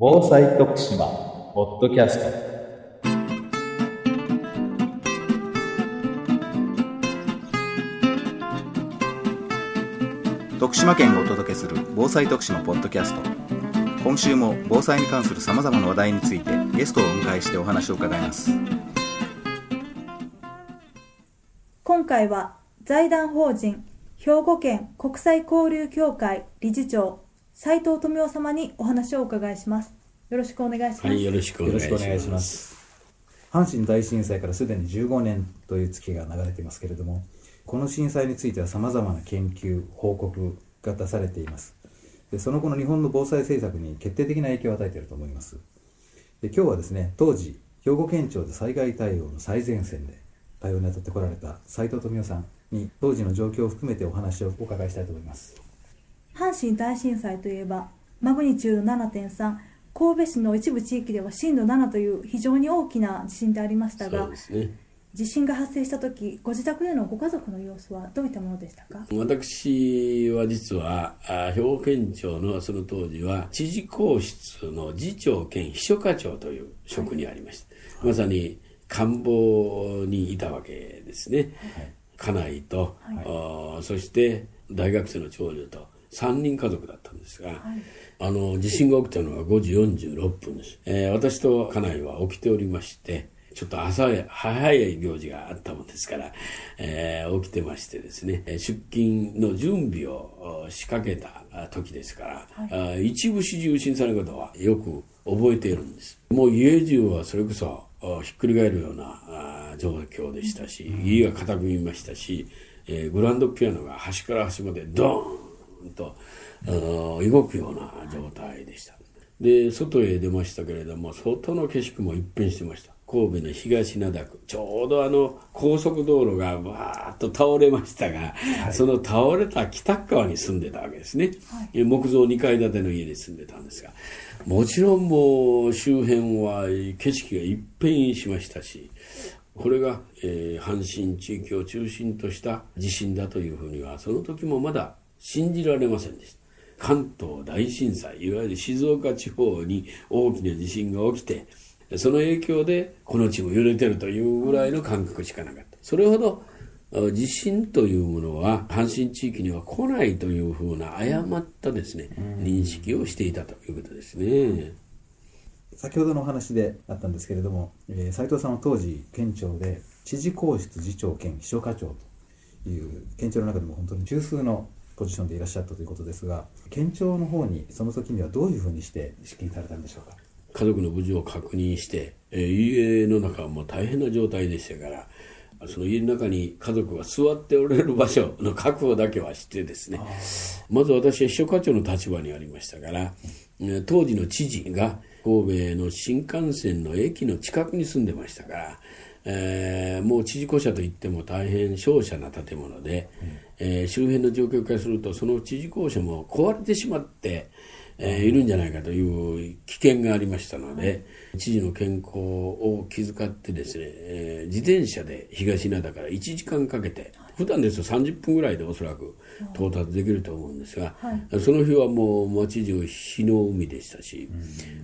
防災徳島ポッドキャスト。徳島県がお届けする防災徳島ポッドキャスト。今週も防災に関するさまざまな話題についてゲストをお迎えしてお話を伺います。今回は財団法人兵庫県国際交流協会理事長斉藤富夫様にお話をお伺いします。よろしくお願いします、はい、よろしくお願いします。ます。阪神大震災からすでに15年という月が流れていますけれどもこの震災についてはさまざまな研究報告が出されています。でその後の日本の防災政策に決定的な影響を与えていると思います。で今日はですね当時兵庫県庁で災害対応の最前線で対応に当たってこられた斉藤富夫さんに当時の状況を含めてお話をお伺いしたいと思います阪神大震災といえばマグニチュード7.3神戸市の一部地域では震度7という非常に大きな地震でありましたがね。地震が発生した時ご自宅でのご家族の様子はどういったものでしたか？私は実は、あ兵庫県庁のその当時は、知事公室の次長兼秘書課長という職にありました。まさに官房にいたわけですね。家内と、あそして大学生の長女と3人家族だったんですが、あの地震が起きたのは5時46分です、えー私と家内は起きておりましてちょっと朝や早い行事があったもんですから、えー起きてましてですねえー出勤の準備をお仕掛けたあ時ですから、あ一部始終震災のことはよく覚えているんです。もう家中はそれこそあひっくり返るようなあ状況でしたし、家が傾きましたし、えーグランドピアノが端から端までドーンとあの動くような状態でした。で外へ出ましたけれども外の景色も一変してました。神戸の東灘区。ちょうどあの高速道路がわーっと倒れましたが、その倒れた北側に住んでたわけですね、え木造2階建ての家に住んでたんですがもちろんもう周辺は景色が一変しましたしこれが、えー阪神地域を中心とした地震だというふうにはその時もまだ信じられませんでした。関東大震災いわゆる静岡地方に大きな地震が起きてその影響でこの地も揺れてるというぐらいの感覚しかなかった。それほどあ地震というものは阪神地域には来ないというふうな誤ったですね認識をしていたということですね。先ほどのお話であったんですけれども、えー、斉藤さんは当時県庁で知事公室次長兼秘書課長という県庁の中でも本当に中枢のポジションでいらっしゃったということですが県庁の方にその時にはどういうふうにして指揮されたんでしょうか？家族の無事を確認して、えー家の中はもう大変な状態でしたからその家の中に家族が座っておられる場所の確保だけはしてですねまず私は秘書課長の立場にありましたから、えー当時の知事が神戸の新幹線の駅の近くに住んでましたから、えーもう知事公舎といっても大変小さな建物で、えー周辺の状況からするとその知事公舎も壊れてしまって、えーいるんじゃないかという危険がありましたので、知事の健康を気遣ってですね、えー自転車で東灘から1時間かけて、普段ですと30分ぐらいでおそらく到達できると思うんですが、その日はもう街中火の海でしたし、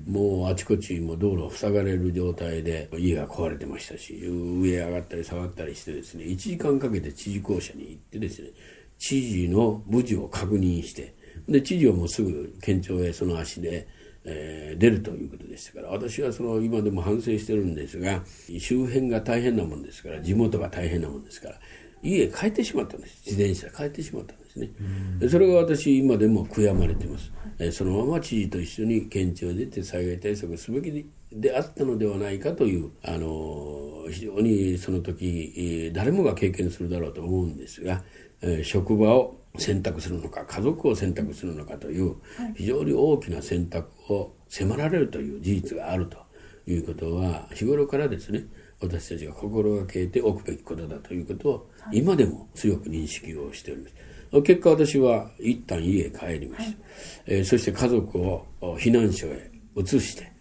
もうあちこちも道路塞がれる状態で家が壊れてましたし、上へ上がったり下がったりしてですね、1時間かけて知事公舎に行ってですね、知事の無事を確認して、で知事はもうすぐ県庁へその足で、えー出るということでしたから私はその今でも反省してるんですが周辺が大変なもんですから地元が大変なもんですから家へ帰ってしまったんです。自転車で帰ってしまったんですね。でそれが私今でも悔やまれてます、えーそのまま知事と一緒に県庁へ出て災害対策をすべきであったのではないかというあのー非常にその時、えー誰もが経験するだろうと思うんですが、えー職場を選択するのか家族を選択するのかという非常に大きな選択を迫られるという事実があるということは日頃からですね私たちが心がけておくべきことだということを今でも強く認識をしております。結果私は一旦家へ帰りました、えーそして家族をお避難所へ移して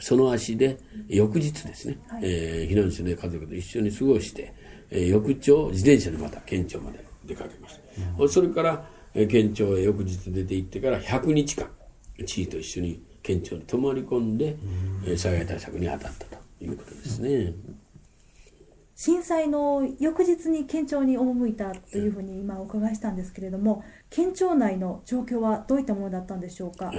その足で翌日ですね、えー避難所で家族と一緒に過ごして、えー翌朝自転車でまた県庁まで出かけました、それから、えー県庁へ翌日出て行ってから100日間知事と一緒に県庁に泊まり込んで、えー災害対策に当たった。ということですね。震災の翌日に県庁に赴いたというふうに今お伺いしたんですけれども県庁内の状況はどういったものだったんでしょうか？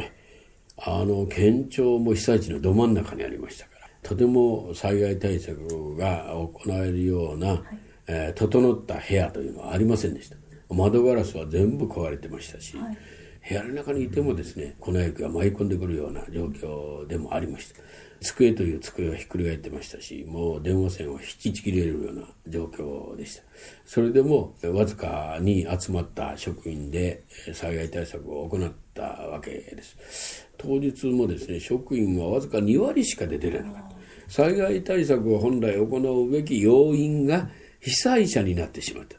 あの県庁も被災地のど真ん中にありましたからとても災害対策が行えるような、えー整った部屋というのはありませんでした。窓ガラスは全部壊れてましたし、はい部屋の中にいてもですね粉雪が舞い込んでくるような状況でもありました。机という机はひっくり返ってましたしもう電話線を引きちぎれるような状況でした。それでもわずかに集まった職員で災害対策を行ったわけです。当日もですね職員はわずか2割しか出てれなかった。災害対策を本来行うべき要因が被災者になってしまった。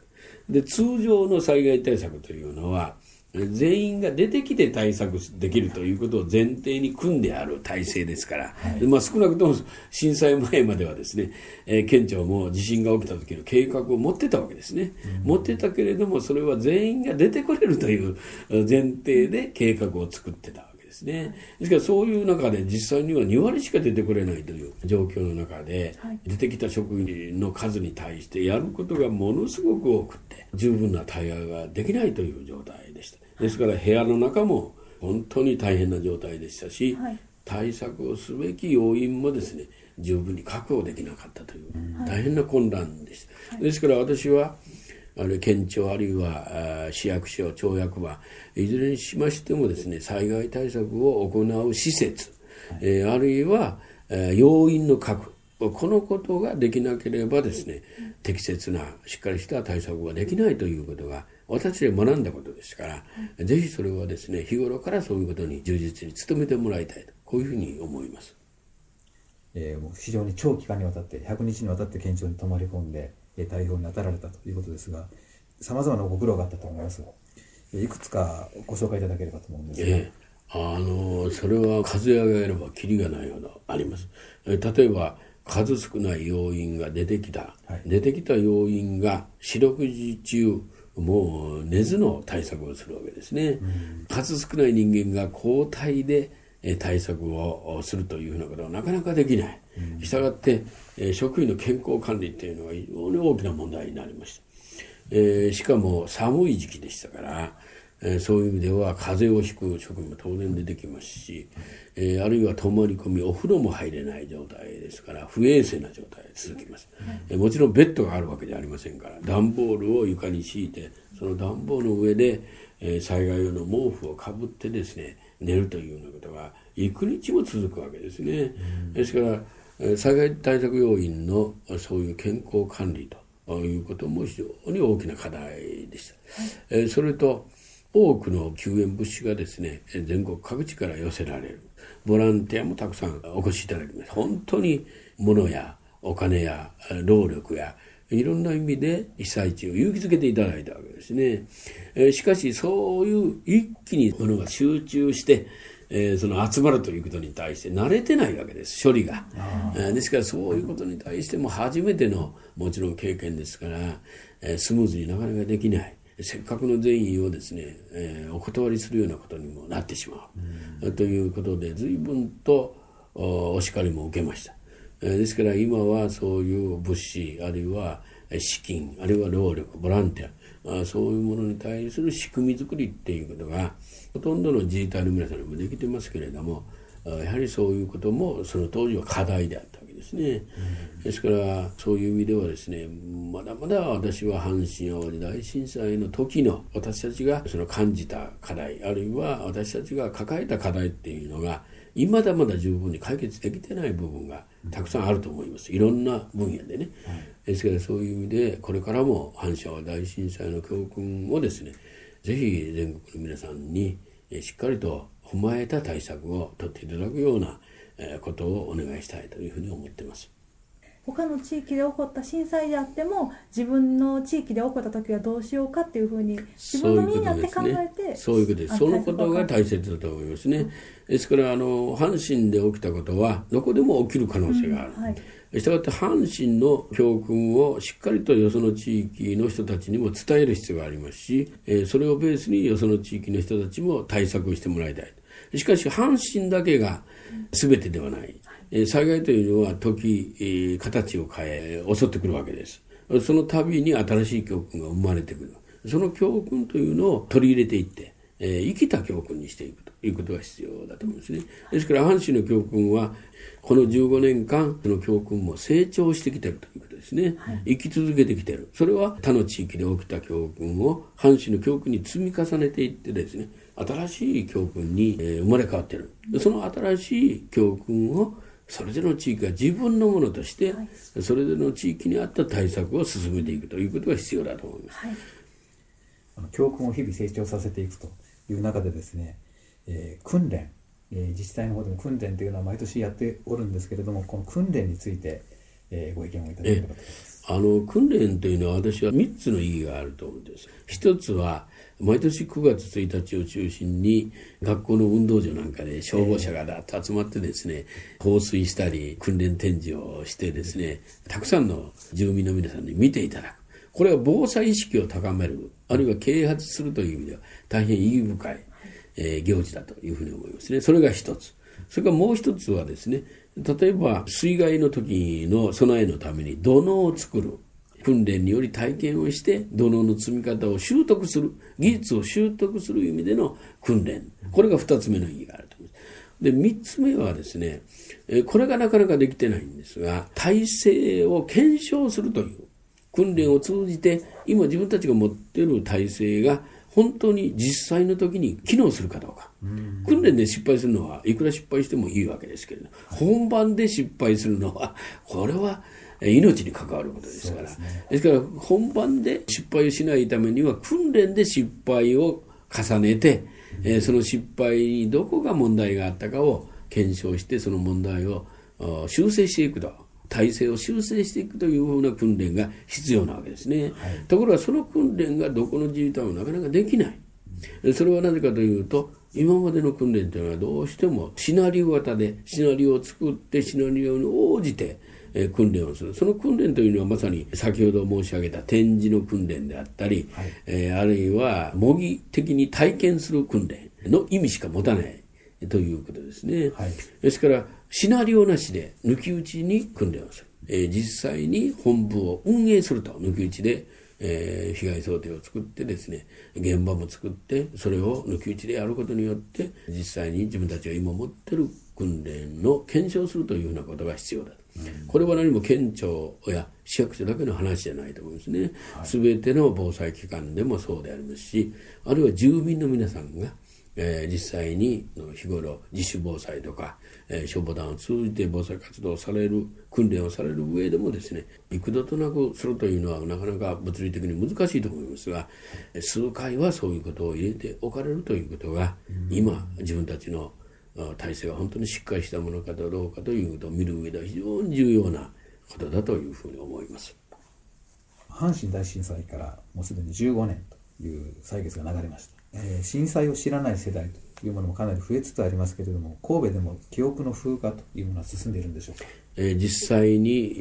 で通常の災害対策というのは全員が出てきて対策できるということを前提に組んである体制ですから、でまあ、少なくとも震災前まではですね、えー県庁も地震が起きた時の計画を持ってたわけですね、持ってたけれどもそれは全員が出てこれるというえー前提で計画を作ってたですね。ですからそういう中で実際には2割しか出てこれないという状況の中で、はい。出てきた職員の数に対してやることがものすごく多くて十分な対応ができないという状態でしたですから部屋の中も本当に大変な状態でしたし、はい。対策をすべき要因もですね十分に確保できなかったという大変な混乱でした、ですから私はあれ県庁あるいは市役所町役場いずれにしましてもですね災害対策を行う施設、えーあるいは、えー要因の確保このことができなければですね適切なしっかりした対策ができないということが私で学んだことですから、ぜひそれはですね日頃からそういうことに充実に努めてもらいたいとこういうふうに思います。えーもう非常に長期間にわたって100日にわたって県庁に泊まり込んで、えー対応に当たられたということですがさまざまなご苦労があったと思いますえーいくつかご紹介いただければと思うんですが、ええ、あのそれは数え上げればきりがないほどあります。え例えば数少ない要因が出てきた、はい。出てきた要因が四六時中もう寝ずの対策をするわけですね、数少ない人間が交代でえ対策をするというふうなことはなかなかできない、したがってえ職員の健康管理っていうのは非常に大きな問題になりました。えーしかも寒い時期でしたから、えーそういう意味では風邪をひく職員も当然出てきますし、えーあるいは泊まり込みお風呂も入れない状態ですから不衛生な状態が続きます、えーもちろんベッドがあるわけじゃありませんから段ボールを床に敷いてその段ボールの上で、えー災害用の毛布をかぶってですね寝るというようなことが幾日も続くわけですね、ですからえー災害対策要員のそういう健康管理ということも非常に大きな課題でした、えーそれと多くの救援物資がですねえー全国各地から寄せられる。ボランティアもたくさんお越しいただきます本当に物やお金やえー労力やいろんな意味で被災地を勇気づけていただいたわけですね、えーしかしそういう一気に物が集中してえーその集まるということに対して慣れてないわけです。処理が、えーですからそういうことに対しても初めてのもちろん経験ですから、えースムーズになかなかできない。せっかくの善意をですね、えーお断りするようなことにもなってしまう、ということで随分とおお叱りも受けました、えーですから今はそういう物資あるいはえー資金あるいは労力ボランティアそういうものに対する仕組み作りっていうことがほとんどの自治体の皆さんにもできてますけれどもやはりそういうこともその当時は課題であったわけですね、ですからそういう意味ではですねまだまだ私は阪神・淡路大震災の時の私たちがその感じた課題あるいは私たちが抱えた課題っていうのがまだまだ十分に解決できてない部分がたくさんあると思います。いろんな分野でね、ですからそういう意味でこれからも阪神・淡路大震災の教訓をですねぜひ全国の皆さんにえしっかりと踏まえた対策を取っていただくようなえことをお願いしたいというふうに思ってます。他の地域で起こった震災であっても自分の地域で起こった時はどうしようかっていうふうに自分の身になって考えてそういうことです。あそのことが大切だと思いますね。ですからあの阪神で起きたことはどこでも起きる可能性がある。はいしたがって阪神の教訓をしっかりとよその地域の人たちにも伝える必要がありますし、えーそれをベースによその地域の人たちも対策をしてもらいたい。しかし阪神だけが全てではない、え災害というのは時、えー形を変え襲ってくるわけです。その度に新しい教訓が生まれてくる。その教訓というのを取り入れていって、えー生きた教訓にしていくと。いうことが必要だと思うんですね。ですから阪神の教訓はこの15年間その教訓も成長してきているということですね、生き続けてきている。それは他の地域で起きた教訓を阪神の教訓に積み重ねていってですね新しい教訓にえー生まれ変わっている。その新しい教訓をそれぞれの地域が自分のものとして、それぞれの地域に合った対策を進めていくということが必要だと思います。あの教訓を日々成長させていくという中でですね、えー訓練、えー自治体の方でも訓練というのは毎年やっておるんですけれどもこの訓練について、えーご意見をいただければと思います。あの訓練というのは私は3つの意義があると思うんです。一つは毎年9月1日を中心に学校の運動場なんかで消防車がだっと集まってですね放水したり訓練展示をしてですねたくさんの住民の皆さんに見ていただく。これは防災意識を高めるあるいは啓発するという意味では大変意義深い、え行事だというふうに思いますね。それが一つ。それからもう一つはですね例えば水害の時の備えのために土のを作る。訓練により体験をして土のの積み方を習得する。技術を習得する意味での訓練。これが2つ目の意義があると思います。で3つ目はですねえこれがなかなかできてないんですが体制を検証するという訓練を通じて今自分たちが持っている体制が本当に実際の時に機能するかどうか。訓練で失敗するのはいくら失敗してもいいわけですけれど本番で失敗するのはこれはえ命に関わることですから。ですから本番で失敗をしないためには訓練で失敗を重ねて、えーその失敗にどこが問題があったかを検証してその問題をあ修正していくと体制を修正していくというふうな訓練が必要なわけですね、ところがその訓練がどこの自治体もなかなかできない。それはなぜかというと今までの訓練というのはどうしてもシナリオ型でシナリオを作ってシナリオに応じてえー訓練をする。その訓練というのはまさに先ほど申し上げた展示の訓練であったり、えーあるいは模擬的に体験する訓練の意味しか持たないということですね、はい。ですからシナリオなしで抜き打ちに訓練をす。る、えー実際に本部を運営すると抜き打ちで、えー被害想定を作ってですね現場も作ってそれを抜き打ちでやることによって実際に自分たちが今持ってる訓練の検証するというようなことが必要だと、これは何も県庁や市役所だけの話じゃないと思うんですね、全ての防災機関でもそうでありますしあるいは住民の皆さんがえー実際にの日頃自主防災とか、えー消防団を通じて防災活動をされる訓練をされる上でもですね幾度となくするというのはなかなか物理的に難しいと思いますがえー数回はそういうことを入れておかれるということが今自分たちのあ体制が本当にしっかりしたものかどうかということを見る上では非常に重要なことだというふうに思います。阪神大震災からもうすでに15年という歳月が流れました、えー震災を知らない世代というものもかなり増えつつありますけれども神戸でも記憶の風化というものは進んでいるんでしょうか？えー実際に、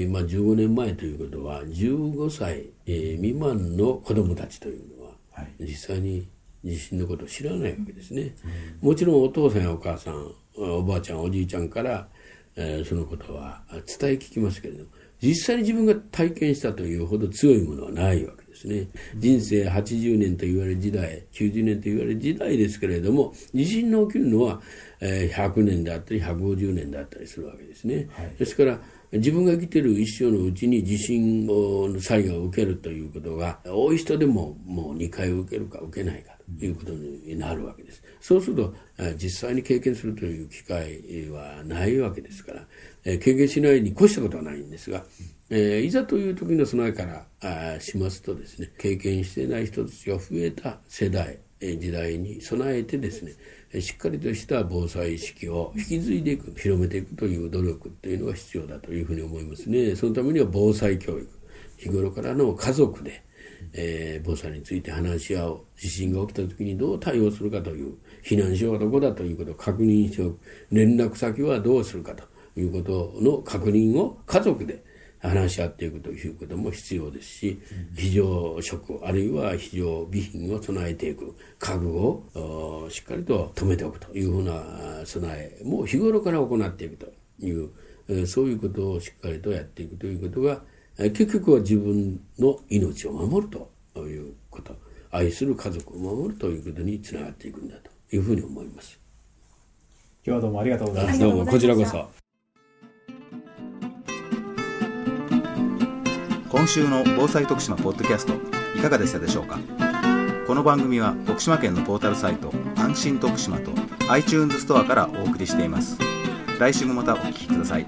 えーまあ、15年前ということは15歳、えー未満の子どもたちというのは、はい。実際に地震のことを知らないわけですね、もちろんお父さんやお母さんおばあちゃんおじいちゃんから、えーそのことは伝え聞きますけれども実際に自分が体験したというほど強いものはないわけですね。人生80年と言われる時代90年と言われる時代ですけれども地震の起きるのは、えー100年であったり150年であったりするわけですね、ですから自分が生きている一生のうちに地震の災害を受けるということが多い人でももう2回受けるか受けないか。ということになるわけです。そうすると実際に経験するという機会はないわけですから経験しないに越したことはないんですが、えーいざという時の備えからあしますとですね経験していない人たちが増えた世代時代に備えてですねしっかりとした防災意識を引き継いでいく広めていくという努力っていうのが必要だというふうに思いますね。そのためには防災教育日頃からの家族で、えー防災について話し合う。地震が起きた時にどう対応するかという避難所はどこだということを確認しておく。連絡先はどうするかということの確認を家族で話し合っていくということも必要ですし、非常食あるいは非常備品を備えていく。家具をしっかりと止めておくというふうな備えも日頃から行っていくというそういうことをしっかりとやっていくということが結局は自分の命を守るということ。愛する家族を守るということにつながっていくんだというふうに思います。今日はどうもありがとうございました。どうもこちらこそ。今週の防災徳島ポッドキャストいかがでしたでしょうか？この番組は徳島県のポータルサイト安心徳島と iTunes ストアからお送りしています。来週もまたお聴きください